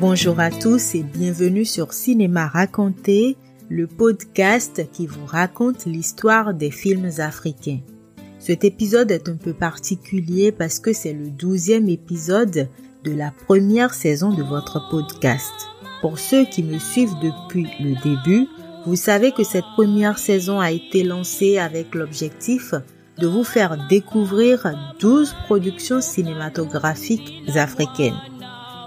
Bonjour à tous et bienvenue sur Cinéma Raconté, le podcast qui vous raconte l'histoire des films africains. Cet épisode est un peu particulier parce que c'est le douzième épisode de la première saison de votre podcast. Pour ceux qui me suivent depuis le début, vous savez que cette première saison a été lancée avec l'objectif de vous faire découvrir 12 productions cinématographiques africaines.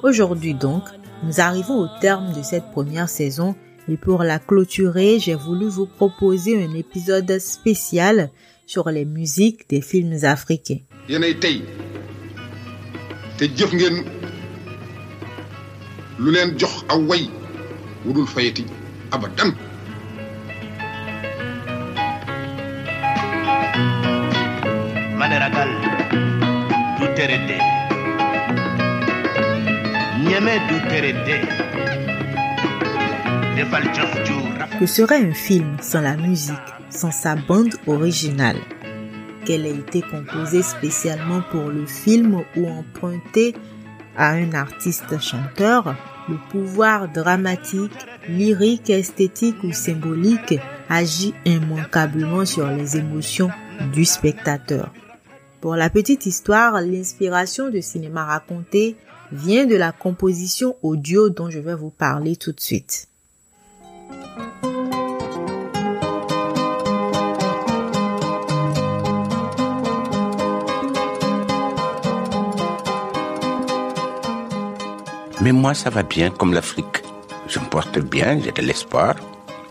Aujourd'hui donc, nous arrivons au terme de cette première saison et pour la clôturer, j'ai voulu vous proposer un épisode spécial sur les musiques des films africains. du ñeme du Que serait un film sans la musique, sans sa bande originale? Qu'elle ait été composée spécialement pour le film ou empruntée à un artiste chanteur, le pouvoir dramatique, lyrique, esthétique ou symbolique agit immanquablement sur les émotions du spectateur. Pour la petite histoire, l'inspiration de cinéma raconté vient de la composition audio dont je vais vous parler tout de suite. Mais moi ça va bien comme l'Afrique. Je me porte bien j'ai de l'espoir.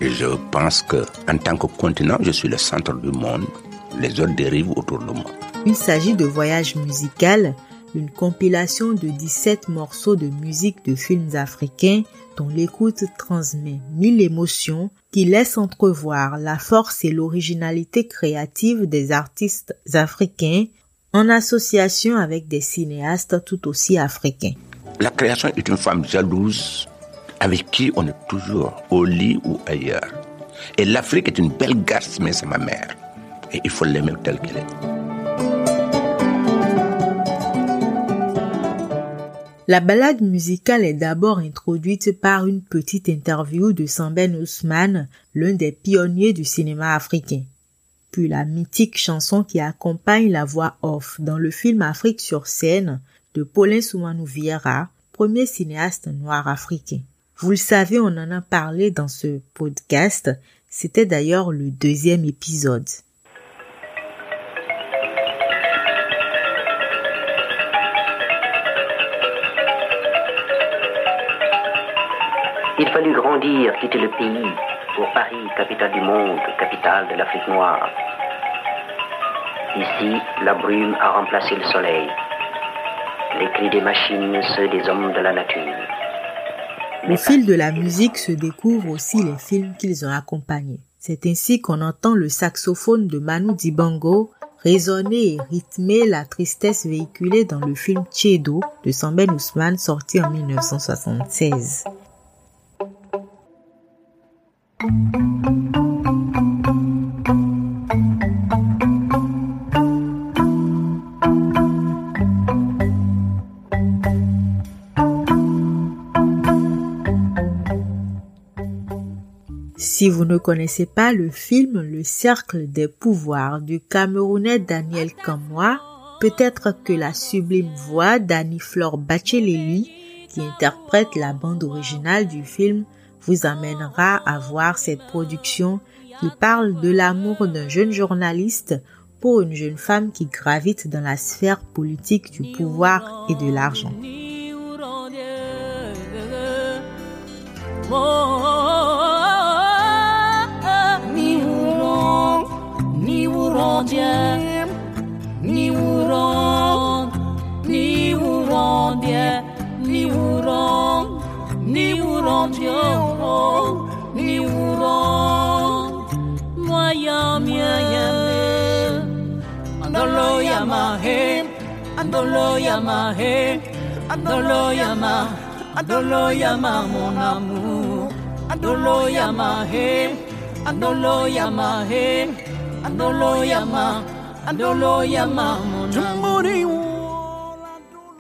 Et je pense que en tant que continent je suis le centre du monde. Les autres dérivent autour de moi. Il s'agit de Voyage musical, une compilation de 17 morceaux de musique de films africains dont l'écoute transmet mille émotions qui laissent entrevoir la force et l'originalité créative des artistes africains en association avec des cinéastes tout aussi africains. la création est une femme jalouse avec qui on est toujours au lit ou ailleurs. Et l'Afrique est une belle garce mais c'est ma mère. Et il faut l'aimer telle qu'elle est La balade musicale est d'abord introduite par une petite interview de Samben Ousmane, l'un des pionniers du cinéma africain. Puis la mythique chanson qui accompagne la voix off dans le film Afrique sur scène de Paulin Soumanou Vieira, premier cinéaste noir africain. Vous le savez, on en a parlé dans ce podcast. C'était d'ailleurs le deuxième épisode. Il fallut grandir, quitter le pays, pour Paris, capitale du monde, capitale de l'Afrique noire. Ici, la brume a remplacé le soleil. Les cris des machines, ceux des hommes de la nature. Au fil de la musique se découvrent aussi les films qu'ils ont accompagnés. C'est ainsi qu'on entend le saxophone de Manu Dibango résonner et rythmer la tristesse véhiculée dans le film Tchedo de Samben Ousmane sorti en 1976. Si vous ne connaissez pas le film Le Cercle des pouvoirs du Camerounais Daniel Kamwa, peut-être que la sublime voix d'Annie Flore Bacheleli, qui interprète la bande originale du film, vous amènera à voir cette production qui parle de l'amour d'un jeune journaliste pour une jeune femme qui gravite dans la sphère politique du pouvoir et de l'argent.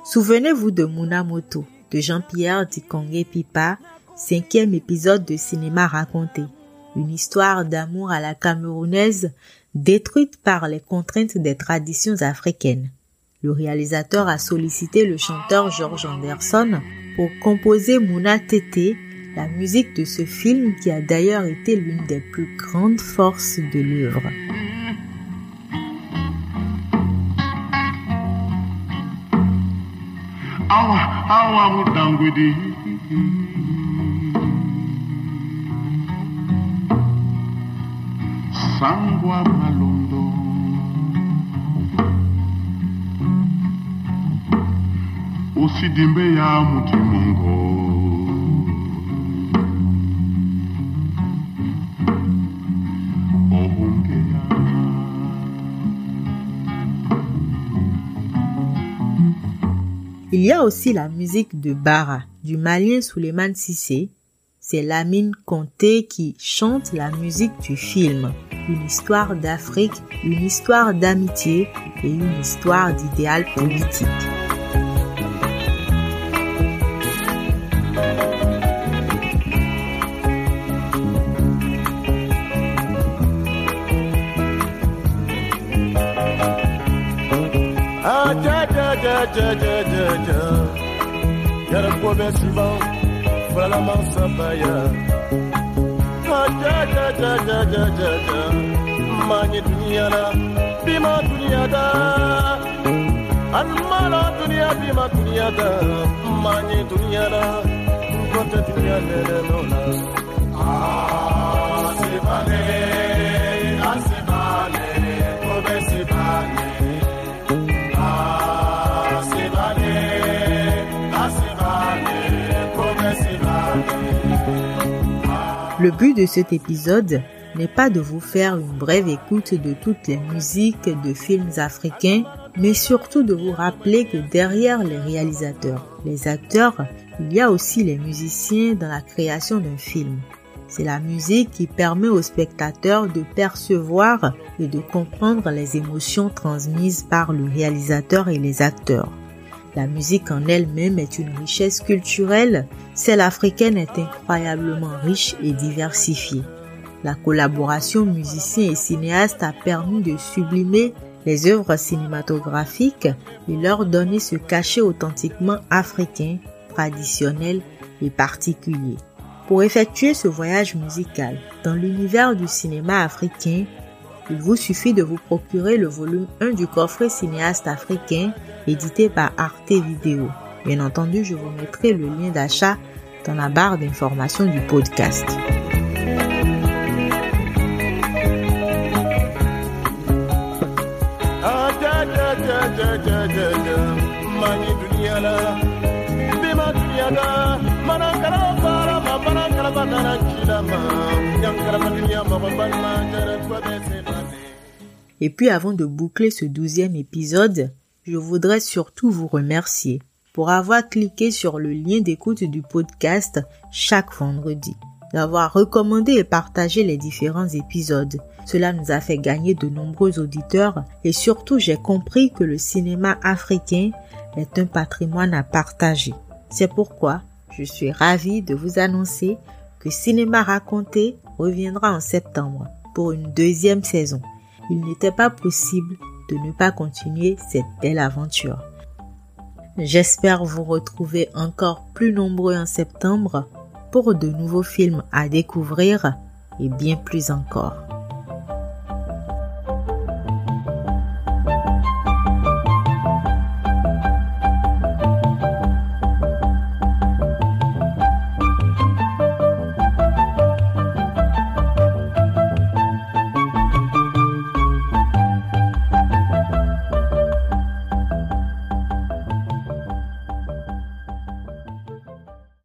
Souvenez-vous de Munamoto de Jean-Pierre Dikongé Pipa, cinquième épisode de cinéma raconté. Une histoire d'amour à la camerounaise détruite par les contraintes des traditions africaines. Le réalisateur a sollicité le chanteur George Anderson pour composer Mouna Tété, la musique de ce film qui a d'ailleurs été l'une des plus grandes forces de l'œuvre. Il y a aussi la musique de Bara du malien Suleiman Sissé. C'est Lamine Conté qui chante la musique du film. Une histoire d'Afrique, une histoire d'amitié et une histoire d'idéal politique. Voilà ma sapaya. Ma ja ja ja ja ja ja ja. Ma ni dunia na bima dunia da. Almala dunia bima dunia da. Ma ni dunia na. Kote dunia lele nona. Ah. Le but de cet épisode n'est pas de vous faire une brève écoute de toutes les musiques de films africains, mais surtout de vous rappeler que derrière les réalisateurs, les acteurs, il y a aussi les musiciens dans la création d'un film. C'est la musique qui permet aux spectateurs de percevoir et de comprendre les émotions transmises par le réalisateur et les acteurs. La musique en elle-même est une richesse culturelle. Celle africaine est incroyablement riche et diversifiée. La collaboration musicien et cinéaste a permis de sublimer les œuvres cinématographiques et leur donner ce cachet authentiquement africain, traditionnel et particulier. Pour effectuer ce voyage musical dans l'univers du cinéma africain, il vous suffit de vous procurer le volume 1 du coffret cinéaste africain édité par Arte Vidéo. Bien entendu, je vous mettrai le lien d'achat dans la barre d'information du podcast. Et puis avant de boucler ce douzième épisode, je voudrais surtout vous remercier pour avoir cliqué sur le lien d'écoute du podcast chaque vendredi, d'avoir recommandé et partagé les différents épisodes. Cela nous a fait gagner de nombreux auditeurs et surtout j'ai compris que le cinéma africain est un patrimoine à partager. C'est pourquoi je suis ravie de vous annoncer que Cinéma Raconté reviendra en septembre pour une deuxième saison. Il n'était pas possible de ne pas continuer cette belle aventure. J'espère vous retrouver encore plus nombreux en septembre pour de nouveaux films à découvrir et bien plus encore.